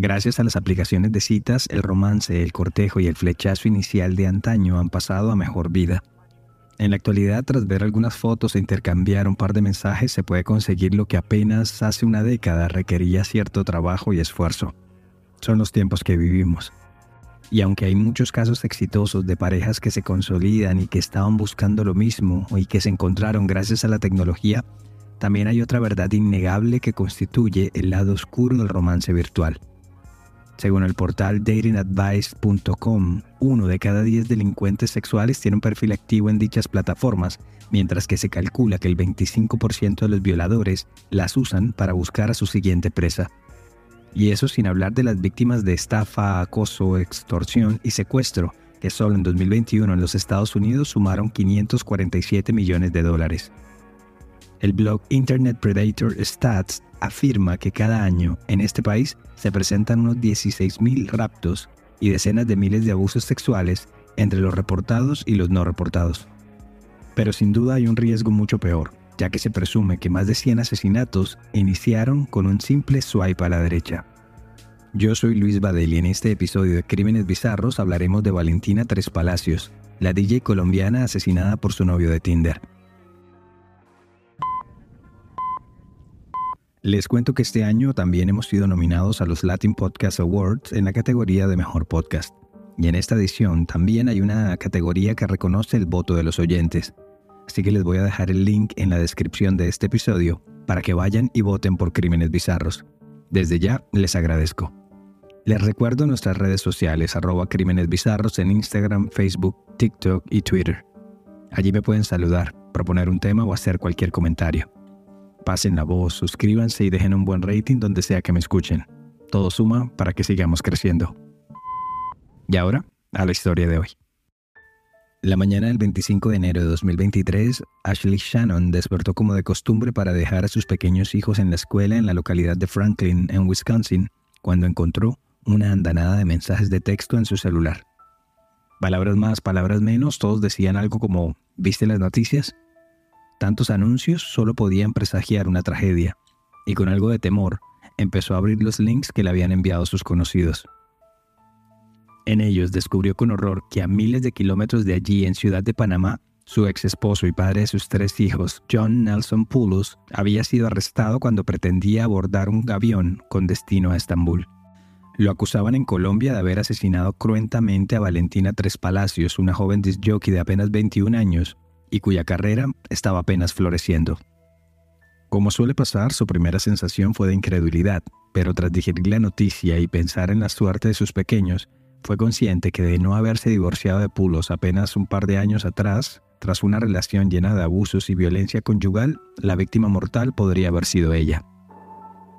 Gracias a las aplicaciones de citas, el romance, el cortejo y el flechazo inicial de antaño han pasado a mejor vida. En la actualidad, tras ver algunas fotos e intercambiar un par de mensajes, se puede conseguir lo que apenas hace una década requería cierto trabajo y esfuerzo. Son los tiempos que vivimos. Y aunque hay muchos casos exitosos de parejas que se consolidan y que estaban buscando lo mismo y que se encontraron gracias a la tecnología, también hay otra verdad innegable que constituye el lado oscuro del romance virtual. Según el portal datingadvice.com, uno de cada diez delincuentes sexuales tiene un perfil activo en dichas plataformas, mientras que se calcula que el 25% de los violadores las usan para buscar a su siguiente presa. Y eso sin hablar de las víctimas de estafa, acoso, extorsión y secuestro, que solo en 2021 en los Estados Unidos sumaron 547 millones de dólares. El blog Internet Predator Stats afirma que cada año en este país se presentan unos 16.000 raptos y decenas de miles de abusos sexuales entre los reportados y los no reportados. Pero sin duda hay un riesgo mucho peor, ya que se presume que más de 100 asesinatos iniciaron con un simple swipe a la derecha. Yo soy Luis Badel y en este episodio de Crímenes Bizarros hablaremos de Valentina Tres Palacios, la DJ colombiana asesinada por su novio de Tinder. Les cuento que este año también hemos sido nominados a los Latin Podcast Awards en la categoría de Mejor Podcast. Y en esta edición también hay una categoría que reconoce el voto de los oyentes. Así que les voy a dejar el link en la descripción de este episodio para que vayan y voten por Crímenes Bizarros. Desde ya les agradezco. Les recuerdo nuestras redes sociales arroba Crímenes Bizarros en Instagram, Facebook, TikTok y Twitter. Allí me pueden saludar, proponer un tema o hacer cualquier comentario pasen la voz, suscríbanse y dejen un buen rating donde sea que me escuchen. Todo suma para que sigamos creciendo. Y ahora, a la historia de hoy. La mañana del 25 de enero de 2023, Ashley Shannon despertó como de costumbre para dejar a sus pequeños hijos en la escuela en la localidad de Franklin, en Wisconsin, cuando encontró una andanada de mensajes de texto en su celular. Palabras más, palabras menos, todos decían algo como, ¿viste las noticias? Tantos anuncios solo podían presagiar una tragedia, y con algo de temor empezó a abrir los links que le habían enviado sus conocidos. En ellos descubrió con horror que a miles de kilómetros de allí, en Ciudad de Panamá, su ex esposo y padre de sus tres hijos, John Nelson Poulos, había sido arrestado cuando pretendía abordar un avión con destino a Estambul. Lo acusaban en Colombia de haber asesinado cruentamente a Valentina Tres Palacios, una joven disjockey de apenas 21 años, y cuya carrera estaba apenas floreciendo. Como suele pasar, su primera sensación fue de incredulidad, pero tras digerir la noticia y pensar en la suerte de sus pequeños, fue consciente que de no haberse divorciado de Pulos apenas un par de años atrás, tras una relación llena de abusos y violencia conyugal, la víctima mortal podría haber sido ella.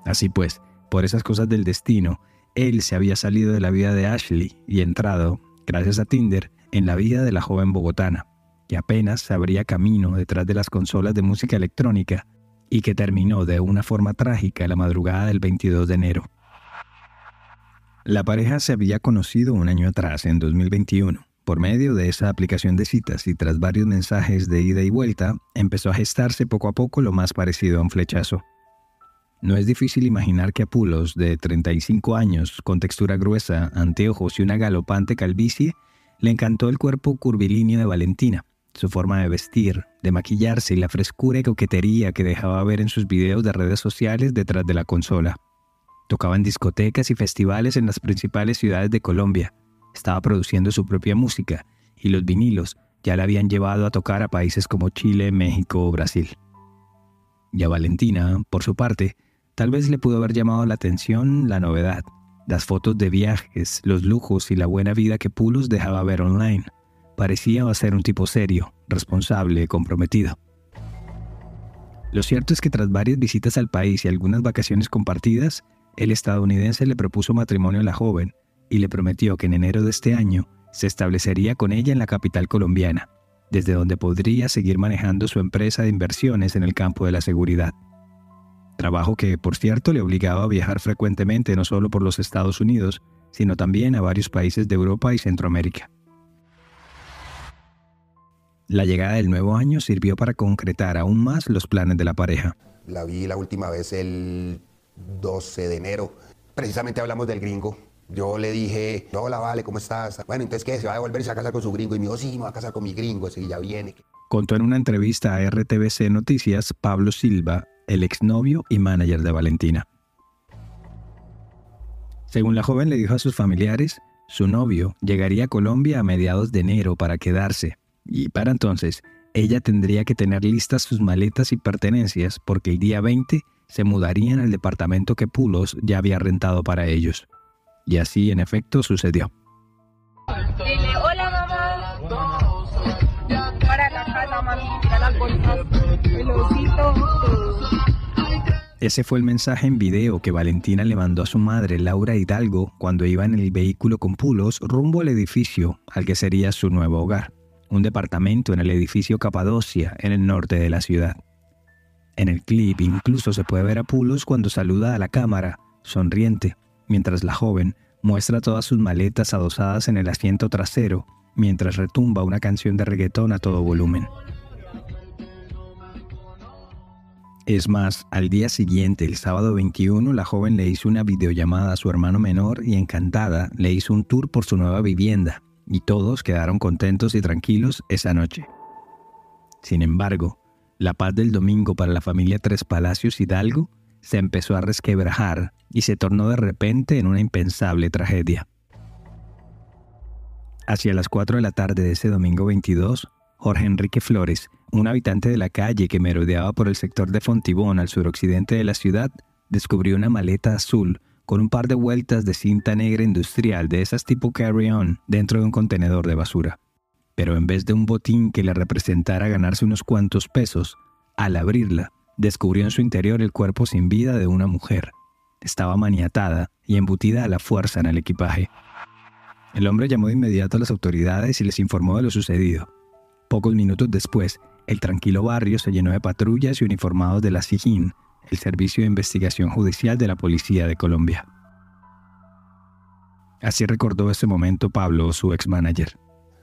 Así pues, por esas cosas del destino, él se había salido de la vida de Ashley y entrado, gracias a Tinder, en la vida de la joven bogotana, que apenas abría camino detrás de las consolas de música electrónica y que terminó de una forma trágica la madrugada del 22 de enero. La pareja se había conocido un año atrás, en 2021. Por medio de esa aplicación de citas y tras varios mensajes de ida y vuelta, empezó a gestarse poco a poco lo más parecido a un flechazo. No es difícil imaginar que Apulos, de 35 años, con textura gruesa, anteojos y una galopante calvicie, le encantó el cuerpo curvilíneo de Valentina, su forma de vestir, de maquillarse y la frescura y coquetería que dejaba ver en sus videos de redes sociales detrás de la consola. Tocaba en discotecas y festivales en las principales ciudades de Colombia. Estaba produciendo su propia música y los vinilos ya la habían llevado a tocar a países como Chile, México o Brasil. Y a Valentina, por su parte, tal vez le pudo haber llamado la atención la novedad, las fotos de viajes, los lujos y la buena vida que Pulos dejaba ver online parecía ser un tipo serio, responsable, comprometido. Lo cierto es que tras varias visitas al país y algunas vacaciones compartidas, el estadounidense le propuso matrimonio a la joven y le prometió que en enero de este año se establecería con ella en la capital colombiana, desde donde podría seguir manejando su empresa de inversiones en el campo de la seguridad. Trabajo que, por cierto, le obligaba a viajar frecuentemente no solo por los Estados Unidos, sino también a varios países de Europa y Centroamérica. La llegada del nuevo año sirvió para concretar aún más los planes de la pareja. La vi la última vez el 12 de enero, precisamente hablamos del gringo. Yo le dije, hola, vale, ¿cómo estás? Bueno, entonces, ¿qué? ¿Se va a devolver y se va a casar con su gringo? Y me dijo, sí, me va a casar con mi gringo, ese ya viene. Contó en una entrevista a RTBC Noticias Pablo Silva, el exnovio y manager de Valentina. Según la joven le dijo a sus familiares, su novio llegaría a Colombia a mediados de enero para quedarse, y para entonces ella tendría que tener listas sus maletas y pertenencias porque el día 20 se mudarían al departamento que Pulos ya había rentado para ellos. Y así en efecto sucedió. Dile, hola mamá. Para la casa, mami, mira las bolsas. El osito. Ese fue el mensaje en video que Valentina le mandó a su madre, Laura Hidalgo, cuando iba en el vehículo con Pulos rumbo al edificio al que sería su nuevo hogar un departamento en el edificio Capadocia, en el norte de la ciudad. En el clip incluso se puede ver a Pulos cuando saluda a la cámara, sonriente, mientras la joven muestra todas sus maletas adosadas en el asiento trasero, mientras retumba una canción de reggaetón a todo volumen. Es más, al día siguiente, el sábado 21, la joven le hizo una videollamada a su hermano menor y encantada le hizo un tour por su nueva vivienda, y todos quedaron contentos y tranquilos esa noche. Sin embargo, la paz del domingo para la familia Tres Palacios Hidalgo se empezó a resquebrajar y se tornó de repente en una impensable tragedia. Hacia las 4 de la tarde de ese domingo 22, Jorge Enrique Flores, un habitante de la calle que merodeaba por el sector de Fontibón al suroccidente de la ciudad, descubrió una maleta azul con un par de vueltas de cinta negra industrial de esas tipo carry-on dentro de un contenedor de basura. Pero en vez de un botín que le representara ganarse unos cuantos pesos, al abrirla, descubrió en su interior el cuerpo sin vida de una mujer. Estaba maniatada y embutida a la fuerza en el equipaje. El hombre llamó de inmediato a las autoridades y les informó de lo sucedido. Pocos minutos después, el tranquilo barrio se llenó de patrullas y uniformados de la SIGIN, el Servicio de Investigación Judicial de la Policía de Colombia. Así recordó ese momento Pablo, su ex manager.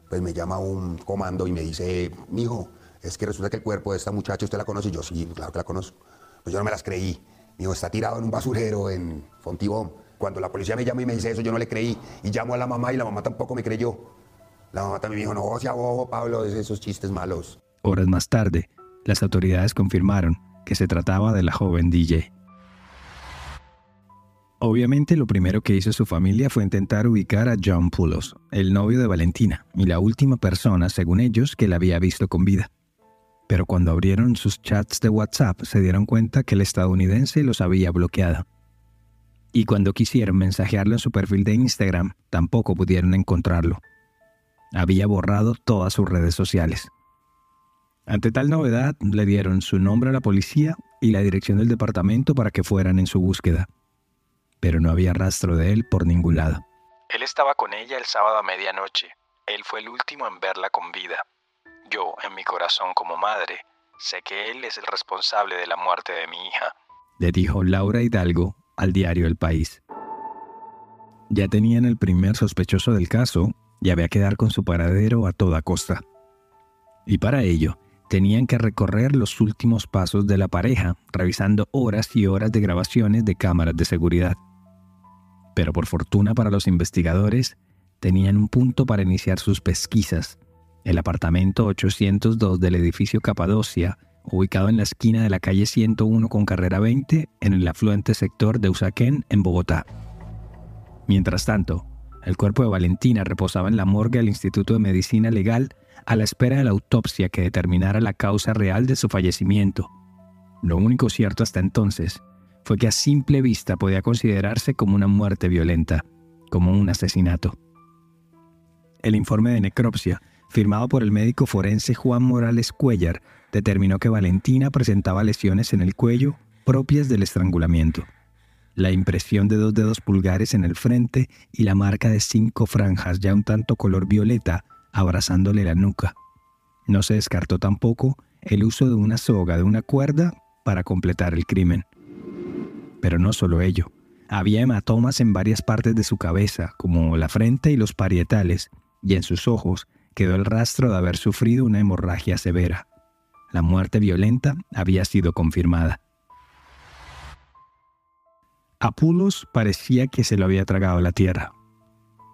Pues me llama un comando y me dice, mijo, es que resulta que el cuerpo de esta muchacha usted la conoce. Y yo, sí, claro que la conozco. Pues yo no me las creí. Mijo, está tirado en un basurero en Fontibón. Cuando la policía me llama y me dice eso, yo no le creí. Y llamo a la mamá y la mamá tampoco me creyó. La mamá también me dijo, no, sea bobo, Pablo, de esos chistes malos. Horas más tarde, las autoridades confirmaron que se trataba de la joven DJ. Obviamente lo primero que hizo su familia fue intentar ubicar a John Pulos, el novio de Valentina, y la última persona, según ellos, que la había visto con vida. Pero cuando abrieron sus chats de WhatsApp se dieron cuenta que el estadounidense los había bloqueado. Y cuando quisieron mensajearlo en su perfil de Instagram, tampoco pudieron encontrarlo. Había borrado todas sus redes sociales. Ante tal novedad, le dieron su nombre a la policía y la dirección del departamento para que fueran en su búsqueda. Pero no había rastro de él por ningún lado. Él estaba con ella el sábado a medianoche. Él fue el último en verla con vida. Yo, en mi corazón como madre, sé que él es el responsable de la muerte de mi hija, le dijo Laura Hidalgo al diario El País. Ya tenían el primer sospechoso del caso y había que dar con su paradero a toda costa. Y para ello, tenían que recorrer los últimos pasos de la pareja, revisando horas y horas de grabaciones de cámaras de seguridad. Pero por fortuna para los investigadores, tenían un punto para iniciar sus pesquisas, el apartamento 802 del edificio Capadocia, ubicado en la esquina de la calle 101 con carrera 20 en el afluente sector de Usaquén, en Bogotá. Mientras tanto, el cuerpo de Valentina reposaba en la morgue del Instituto de Medicina Legal a la espera de la autopsia que determinara la causa real de su fallecimiento. Lo único cierto hasta entonces fue que a simple vista podía considerarse como una muerte violenta, como un asesinato. El informe de necropsia, firmado por el médico forense Juan Morales Cuellar, determinó que Valentina presentaba lesiones en el cuello propias del estrangulamiento la impresión de dos dedos pulgares en el frente y la marca de cinco franjas ya un tanto color violeta abrazándole la nuca. No se descartó tampoco el uso de una soga de una cuerda para completar el crimen. Pero no solo ello. Había hematomas en varias partes de su cabeza, como la frente y los parietales, y en sus ojos quedó el rastro de haber sufrido una hemorragia severa. La muerte violenta había sido confirmada. A Pulos parecía que se lo había tragado la tierra.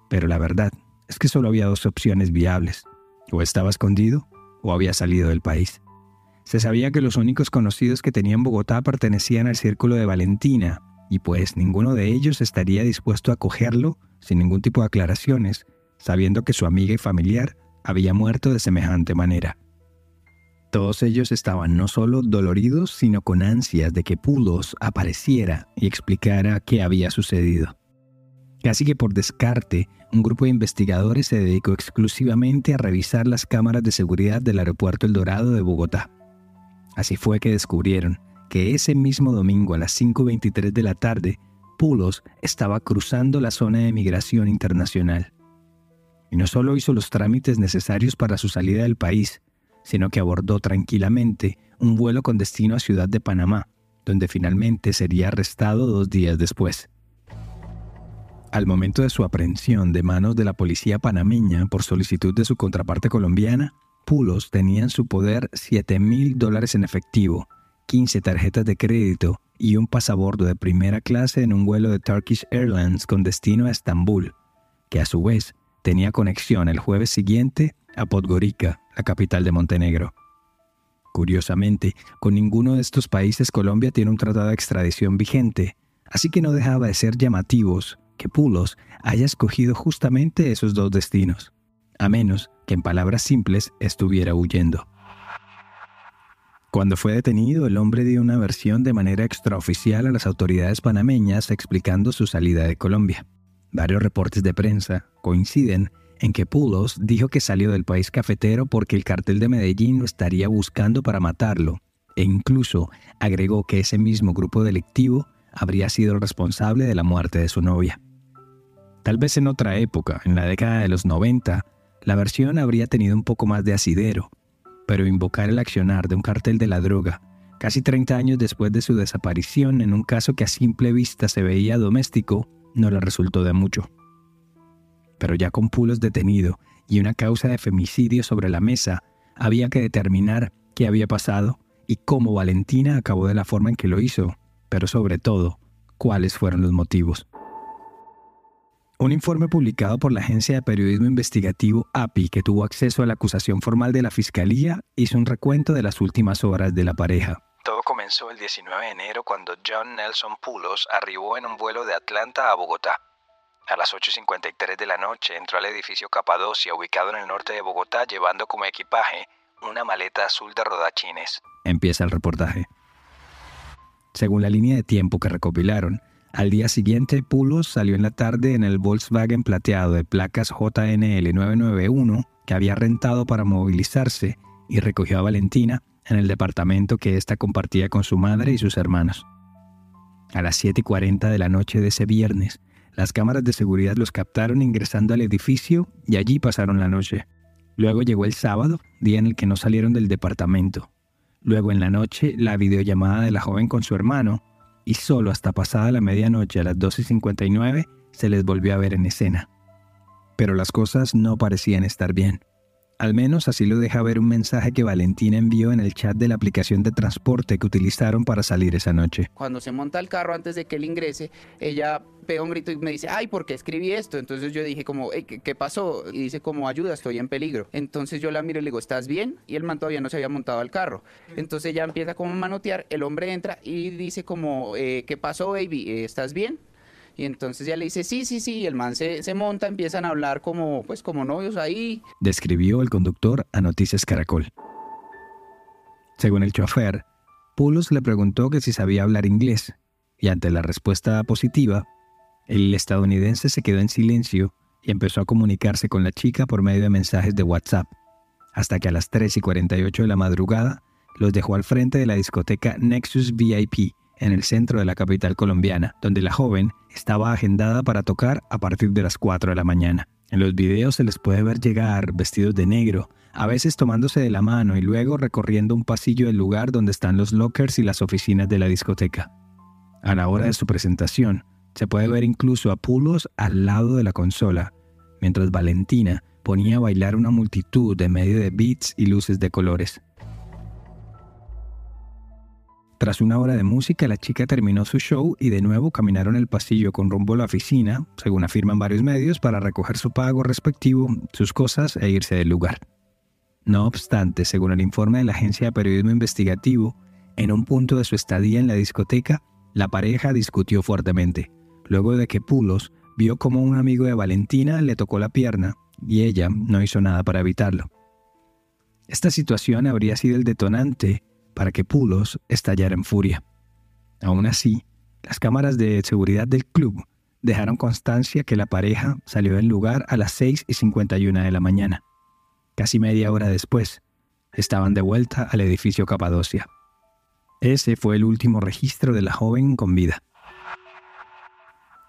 Pero la verdad es que solo había dos opciones viables. O estaba escondido o había salido del país. Se sabía que los únicos conocidos que tenía en Bogotá pertenecían al círculo de Valentina, y pues ninguno de ellos estaría dispuesto a acogerlo sin ningún tipo de aclaraciones, sabiendo que su amiga y familiar había muerto de semejante manera. Todos ellos estaban no solo doloridos, sino con ansias de que Pulos apareciera y explicara qué había sucedido. Casi que por descarte, un grupo de investigadores se dedicó exclusivamente a revisar las cámaras de seguridad del aeropuerto El Dorado de Bogotá. Así fue que descubrieron que ese mismo domingo a las 5.23 de la tarde, Pulos estaba cruzando la zona de migración internacional. Y no solo hizo los trámites necesarios para su salida del país, sino que abordó tranquilamente un vuelo con destino a Ciudad de Panamá, donde finalmente sería arrestado dos días después. Al momento de su aprehensión de manos de la policía panameña por solicitud de su contraparte colombiana, Pulos tenía en su poder 7 mil dólares en efectivo, 15 tarjetas de crédito y un pasabordo de primera clase en un vuelo de Turkish Airlines con destino a Estambul, que a su vez tenía conexión el jueves siguiente a Podgorica, la capital de Montenegro. Curiosamente, con ninguno de estos países Colombia tiene un tratado de extradición vigente, así que no dejaba de ser llamativos Pulos haya escogido justamente esos dos destinos, a menos que en palabras simples estuviera huyendo. Cuando fue detenido, el hombre dio una versión de manera extraoficial a las autoridades panameñas explicando su salida de Colombia. Varios reportes de prensa coinciden en que Pulos dijo que salió del país cafetero porque el cartel de Medellín lo estaría buscando para matarlo, e incluso agregó que ese mismo grupo delictivo habría sido el responsable de la muerte de su novia. Tal vez en otra época, en la década de los 90, la versión habría tenido un poco más de asidero, pero invocar el accionar de un cartel de la droga, casi 30 años después de su desaparición en un caso que a simple vista se veía doméstico, no le resultó de mucho pero ya con Pulos detenido y una causa de femicidio sobre la mesa, había que determinar qué había pasado y cómo Valentina acabó de la forma en que lo hizo, pero sobre todo, cuáles fueron los motivos. Un informe publicado por la agencia de periodismo investigativo API, que tuvo acceso a la acusación formal de la Fiscalía, hizo un recuento de las últimas horas de la pareja. Todo comenzó el 19 de enero cuando John Nelson Pulos arribó en un vuelo de Atlanta a Bogotá. A las 8.53 de la noche entró al edificio Capadocia, ubicado en el norte de Bogotá, llevando como equipaje una maleta azul de rodachines. Empieza el reportaje. Según la línea de tiempo que recopilaron, al día siguiente Pulos salió en la tarde en el Volkswagen plateado de placas JNL 991 que había rentado para movilizarse y recogió a Valentina en el departamento que ésta compartía con su madre y sus hermanos. A las 7.40 de la noche de ese viernes, las cámaras de seguridad los captaron ingresando al edificio y allí pasaron la noche. Luego llegó el sábado, día en el que no salieron del departamento. Luego en la noche, la videollamada de la joven con su hermano, y solo hasta pasada la medianoche a las 12.59 se les volvió a ver en escena. Pero las cosas no parecían estar bien. Al menos así lo deja ver un mensaje que Valentina envió en el chat de la aplicación de transporte que utilizaron para salir esa noche. Cuando se monta el carro antes de que él ingrese, ella pega un grito y me dice, ay, ¿por qué escribí esto? Entonces yo dije como, ¿qué, pasó? Y dice como, ayuda, estoy en peligro. Entonces yo la miro y le digo, ¿estás bien? Y el man todavía no se había montado al carro. Entonces ella empieza como a manotear, el hombre entra y dice como, eh, ¿qué pasó, baby? ¿Estás bien? Y entonces ya le dice, sí, sí, sí, y el man se, se, monta, empiezan a hablar como, pues, como novios ahí. Describió el conductor a Noticias Caracol. Según el chofer, Pulos le preguntó que si sabía hablar inglés, y ante la respuesta positiva, el estadounidense se quedó en silencio y empezó a comunicarse con la chica por medio de mensajes de WhatsApp, hasta que a las 3 y 48 de la madrugada los dejó al frente de la discoteca Nexus VIP, en el centro de la capital colombiana, donde la joven estaba agendada para tocar a partir de las 4 de la mañana. En los videos se les puede ver llegar vestidos de negro, a veces tomándose de la mano y luego recorriendo un pasillo del lugar donde están los lockers y las oficinas de la discoteca. A la hora de su presentación, se puede ver incluso a Pulos al lado de la consola, mientras Valentina ponía a bailar una multitud en medio de beats y luces de colores. Tras una hora de música, la chica terminó su show y de nuevo caminaron el pasillo con rumbo a la oficina, según afirman varios medios, para recoger su pago respectivo, sus cosas e irse del lugar. No obstante, según el informe de la agencia de periodismo investigativo, en un punto de su estadía en la discoteca, la pareja discutió fuertemente, luego de que Pulos vio como un amigo de Valentina le tocó la pierna y ella no hizo nada para evitarlo. Esta situación habría sido el detonante para que Pulos estallara en furia. Aún así, las cámaras de seguridad del club dejaron constancia que la pareja salió del lugar a las 6 y 51 de la mañana. Casi media hora después, estaban de vuelta al edificio Capadocia. Ese fue el último registro de la joven con vida.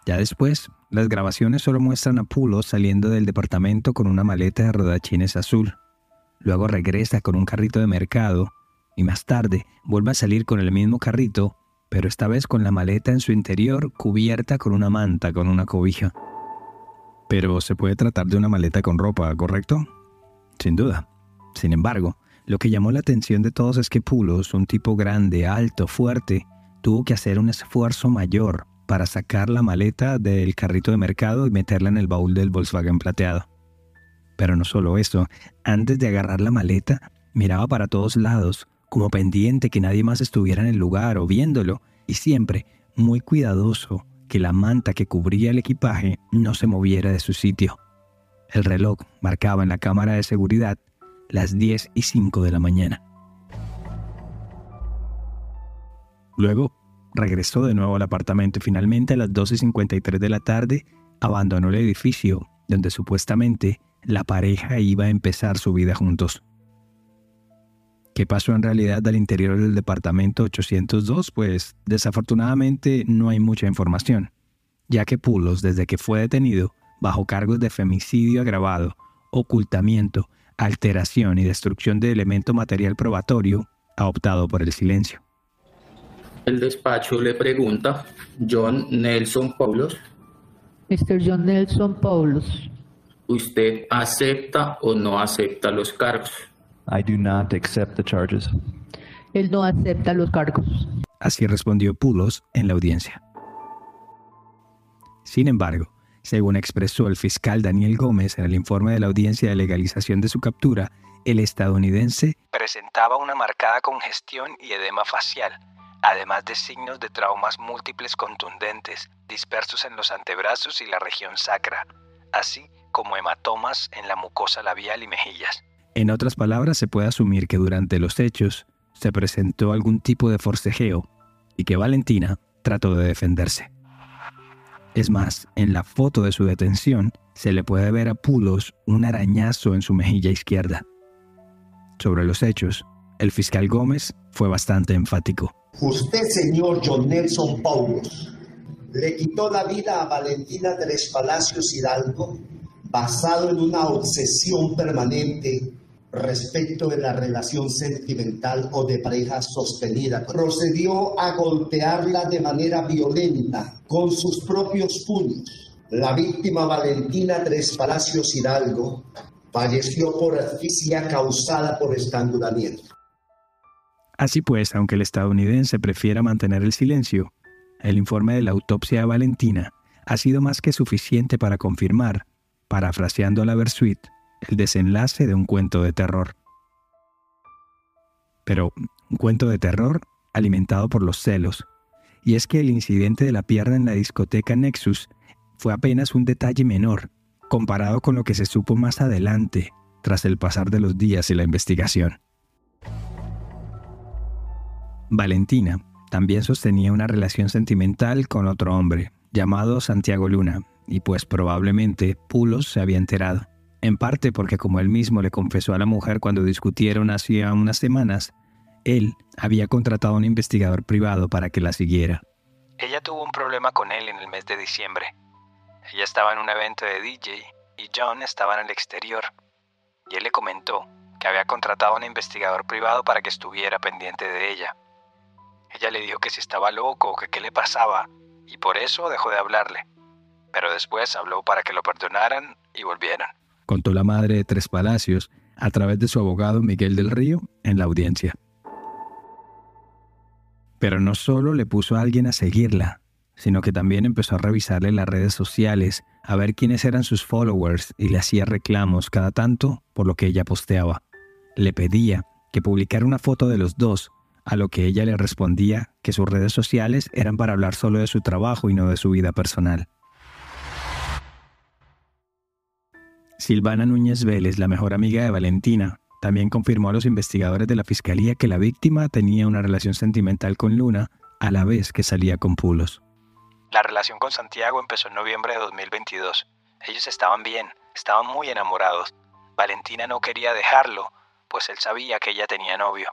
Ya después, las grabaciones solo muestran a Pulos saliendo del departamento con una maleta de rodachines azul. Luego regresa con un carrito de mercado y más tarde vuelve a salir con el mismo carrito, pero esta vez con la maleta en su interior cubierta con una manta con una cobija. Pero se puede tratar de una maleta con ropa, ¿correcto? Sin duda. Sin embargo, lo que llamó la atención de todos es que Pulos, un tipo grande, alto, fuerte, tuvo que hacer un esfuerzo mayor para sacar la maleta del carrito de mercado y meterla en el baúl del Volkswagen plateado. Pero no solo eso, antes de agarrar la maleta, miraba para todos lados, como pendiente que nadie más estuviera en el lugar o viéndolo, y siempre muy cuidadoso que la manta que cubría el equipaje no se moviera de su sitio. El reloj marcaba en la cámara de seguridad las 10 y 5 de la mañana. Luego regresó de nuevo al apartamento y finalmente a las 12 y 53 de la tarde abandonó el edificio donde supuestamente la pareja iba a empezar su vida juntos. ¿Qué pasó en realidad al interior del departamento 802? Pues desafortunadamente no hay mucha información, ya que Pulos, desde que fue detenido, bajo cargos de femicidio agravado, ocultamiento, alteración y destrucción de elemento material probatorio, ha optado por el silencio. El despacho le pregunta, John Nelson Paulos. Mr. John Nelson Paulos. ¿Usted acepta o no acepta los cargos? I do not accept the charges. Él no acepta los cargos. Así respondió Pulos en la audiencia. Sin embargo, según expresó el fiscal Daniel Gómez en el informe de la audiencia de legalización de su captura, el estadounidense presentaba una marcada congestión y edema facial, además de signos de traumas múltiples contundentes dispersos en los antebrazos y la región sacra, así como hematomas en la mucosa labial y mejillas. En otras palabras, se puede asumir que durante los hechos se presentó algún tipo de forcejeo y que Valentina trató de defenderse. Es más, en la foto de su detención se le puede ver a Pulos un arañazo en su mejilla izquierda. Sobre los hechos, el fiscal Gómez fue bastante enfático. Usted, señor John Nelson Paulos, le quitó la vida a Valentina Tres Palacios Hidalgo basado en una obsesión permanente respecto de la relación sentimental o de pareja sostenida. Procedió a golpearla de manera violenta con sus propios puños. La víctima Valentina Tres Palacios Hidalgo falleció por asfixia causada por estrangulamiento. Así pues, aunque el estadounidense prefiera mantener el silencio, el informe de la autopsia de Valentina ha sido más que suficiente para confirmar, parafraseando a la Versuit, el desenlace de un cuento de terror. Pero un cuento de terror alimentado por los celos. Y es que el incidente de la pierna en la discoteca Nexus fue apenas un detalle menor comparado con lo que se supo más adelante tras el pasar de los días y la investigación. Valentina también sostenía una relación sentimental con otro hombre, llamado Santiago Luna, y pues probablemente Pulos se había enterado en parte porque como él mismo le confesó a la mujer cuando discutieron hacía unas semanas, él había contratado a un investigador privado para que la siguiera. Ella tuvo un problema con él en el mes de diciembre. Ella estaba en un evento de DJ y John estaba en el exterior. Y él le comentó que había contratado a un investigador privado para que estuviera pendiente de ella. Ella le dijo que si estaba loco o que qué le pasaba, y por eso dejó de hablarle. Pero después habló para que lo perdonaran y volvieran contó la madre de Tres Palacios a través de su abogado Miguel del Río en la audiencia. Pero no solo le puso a alguien a seguirla, sino que también empezó a revisarle las redes sociales, a ver quiénes eran sus followers y le hacía reclamos cada tanto por lo que ella posteaba. Le pedía que publicara una foto de los dos, a lo que ella le respondía que sus redes sociales eran para hablar solo de su trabajo y no de su vida personal. Silvana Núñez Vélez, la mejor amiga de Valentina, también confirmó a los investigadores de la fiscalía que la víctima tenía una relación sentimental con Luna a la vez que salía con Pulos. La relación con Santiago empezó en noviembre de 2022. Ellos estaban bien, estaban muy enamorados. Valentina no quería dejarlo, pues él sabía que ella tenía novio.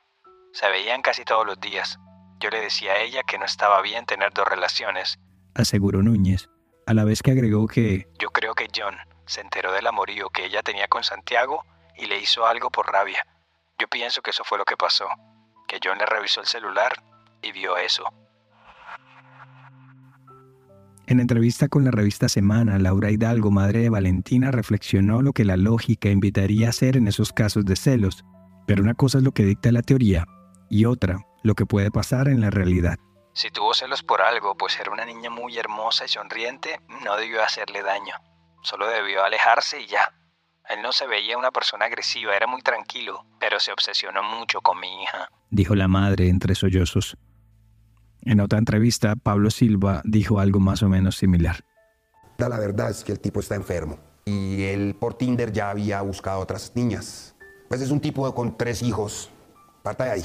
Se veían casi todos los días. Yo le decía a ella que no estaba bien tener dos relaciones. Aseguró Núñez, a la vez que agregó que... Yo creo que John se enteró del amorío que ella tenía con Santiago y le hizo algo por rabia. Yo pienso que eso fue lo que pasó, que John le revisó el celular y vio eso. En entrevista con la revista Semana, Laura Hidalgo, madre de Valentina, reflexionó lo que la lógica invitaría a hacer en esos casos de celos. Pero una cosa es lo que dicta la teoría y otra, lo que puede pasar en la realidad. Si tuvo celos por algo, pues era una niña muy hermosa y sonriente, no debió hacerle daño. Solo debió alejarse y ya. Él no se veía una persona agresiva, era muy tranquilo, pero se obsesionó mucho con mi hija. Dijo la madre entre sollozos. En otra entrevista, Pablo Silva dijo algo más o menos similar. La verdad es que el tipo está enfermo y él por Tinder ya había buscado otras niñas. Pues es un tipo con tres hijos, parta de ahí.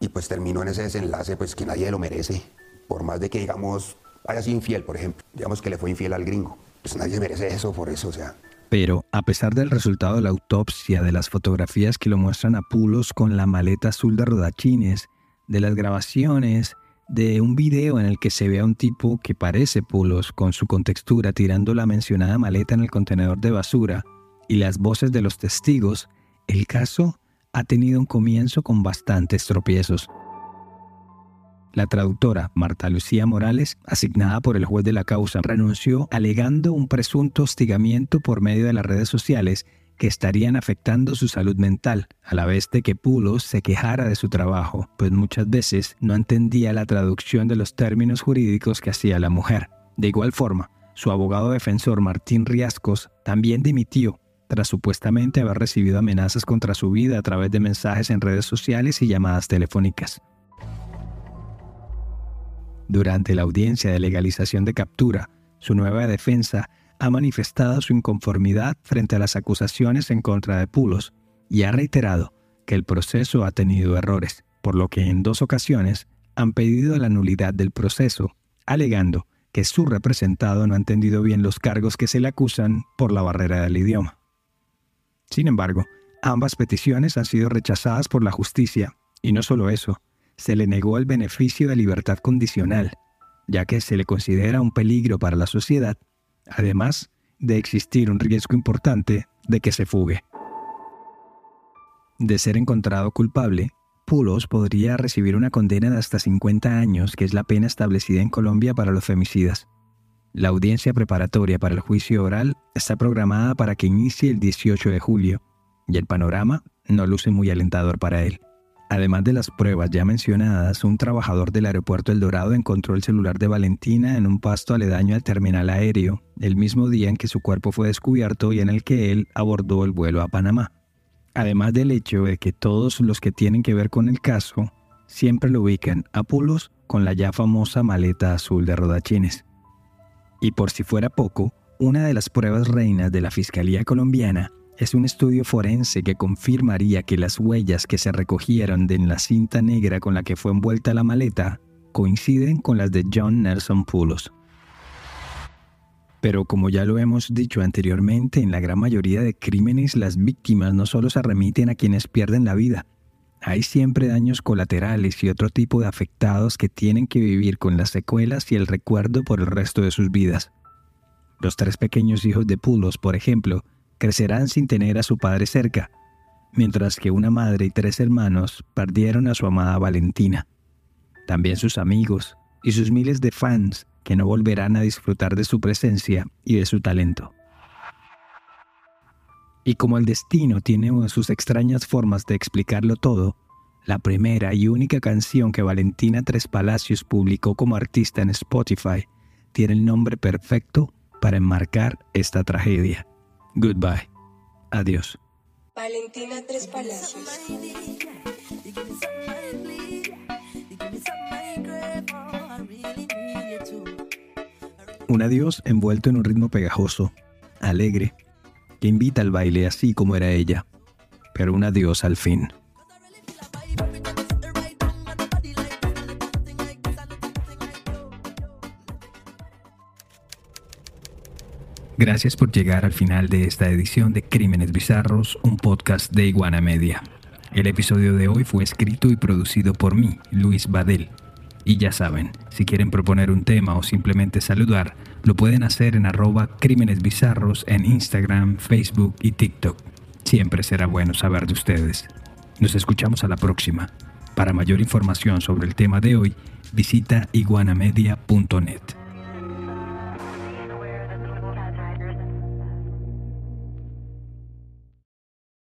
Y pues terminó en ese desenlace pues que nadie lo merece. Por más de que digamos haya sido infiel, por ejemplo. Digamos que le fue infiel al gringo. Pues nadie merece eso por eso, o sea. Pero, a pesar del resultado de la autopsia, de las fotografías que lo muestran a Pulos con la maleta azul de rodachines, de las grabaciones de un video en el que se ve a un tipo que parece Pulos con su contextura tirando la mencionada maleta en el contenedor de basura y las voces de los testigos, el caso ha tenido un comienzo con bastantes tropiezos. La traductora Marta Lucía Morales, asignada por el juez de la causa, renunció alegando un presunto hostigamiento por medio de las redes sociales que estarían afectando su salud mental, a la vez de que Pulos se quejara de su trabajo, pues muchas veces no entendía la traducción de los términos jurídicos que hacía la mujer. De igual forma, su abogado defensor Martín Riascos también dimitió tras supuestamente haber recibido amenazas contra su vida a través de mensajes en redes sociales y llamadas telefónicas. Durante la audiencia de legalización de captura, su nueva defensa ha manifestado su inconformidad frente a las acusaciones en contra de Pulos y ha reiterado que el proceso ha tenido errores, por lo que en dos ocasiones han pedido la nulidad del proceso, alegando que su representado no ha entendido bien los cargos que se le acusan por la barrera del idioma. Sin embargo, ambas peticiones han sido rechazadas por la justicia, y no solo eso, se le negó el beneficio de libertad condicional, ya que se le considera un peligro para la sociedad además de existir un riesgo importante de que se fugue. De ser encontrado culpable, Pulos podría recibir una condena de hasta 50 años, que es la pena establecida en Colombia para los femicidas. La audiencia preparatoria para el juicio oral está programada para que inicie el 18 de julio, y el panorama no luce muy alentador para él. Además de las pruebas ya mencionadas, un trabajador del aeropuerto El Dorado encontró el celular de Valentina en un pasto aledaño al terminal aéreo, el mismo día en que su cuerpo fue descubierto y en el que él abordó el vuelo a Panamá. Además del hecho de que todos los que tienen que ver con el caso siempre lo ubican a Pulos con la ya famosa maleta azul de rodachines. Y por si fuera poco, una de las pruebas reinas de la Fiscalía colombiana es un estudio forense que confirmaría que las huellas que se recogieron de la cinta negra con la que fue envuelta la maleta coinciden con las de John Nelson Pulos. Pero como ya lo hemos dicho anteriormente, en la gran mayoría de crímenes las víctimas no solo se remiten a quienes pierden la vida, hay siempre daños colaterales y otro tipo de afectados que tienen que vivir con las secuelas y el recuerdo por el resto de sus vidas. Los tres pequeños hijos de Pulos, por ejemplo, crecerán sin tener a su padre cerca, mientras que una madre y tres hermanos perdieron a su amada Valentina. También sus amigos y sus miles de fans que no volverán a disfrutar de su presencia y de su talento. Y como el destino tiene sus extrañas formas de explicarlo todo, la primera y única canción que Valentina Tres Palacios publicó como artista en Spotify, tiene el nombre perfecto para enmarcar esta tragedia. Goodbye. Adiós. Valentina Tres Palacios. Un adiós envuelto en un ritmo pegajoso, alegre, que invita al baile así como era ella, pero un adiós al fin. Gracias por llegar al final de esta edición de Crímenes Bizarros, un podcast de Iguana Media. El episodio de hoy fue escrito y producido por mí, Luis Badel. Y ya saben, si quieren proponer un tema o simplemente saludar, lo pueden hacer en arroba Crímenes Bizarros en Instagram, Facebook y TikTok. Siempre será bueno saber de ustedes. Nos escuchamos a la próxima. Para mayor información sobre el tema de hoy, visita iguanamedia.net.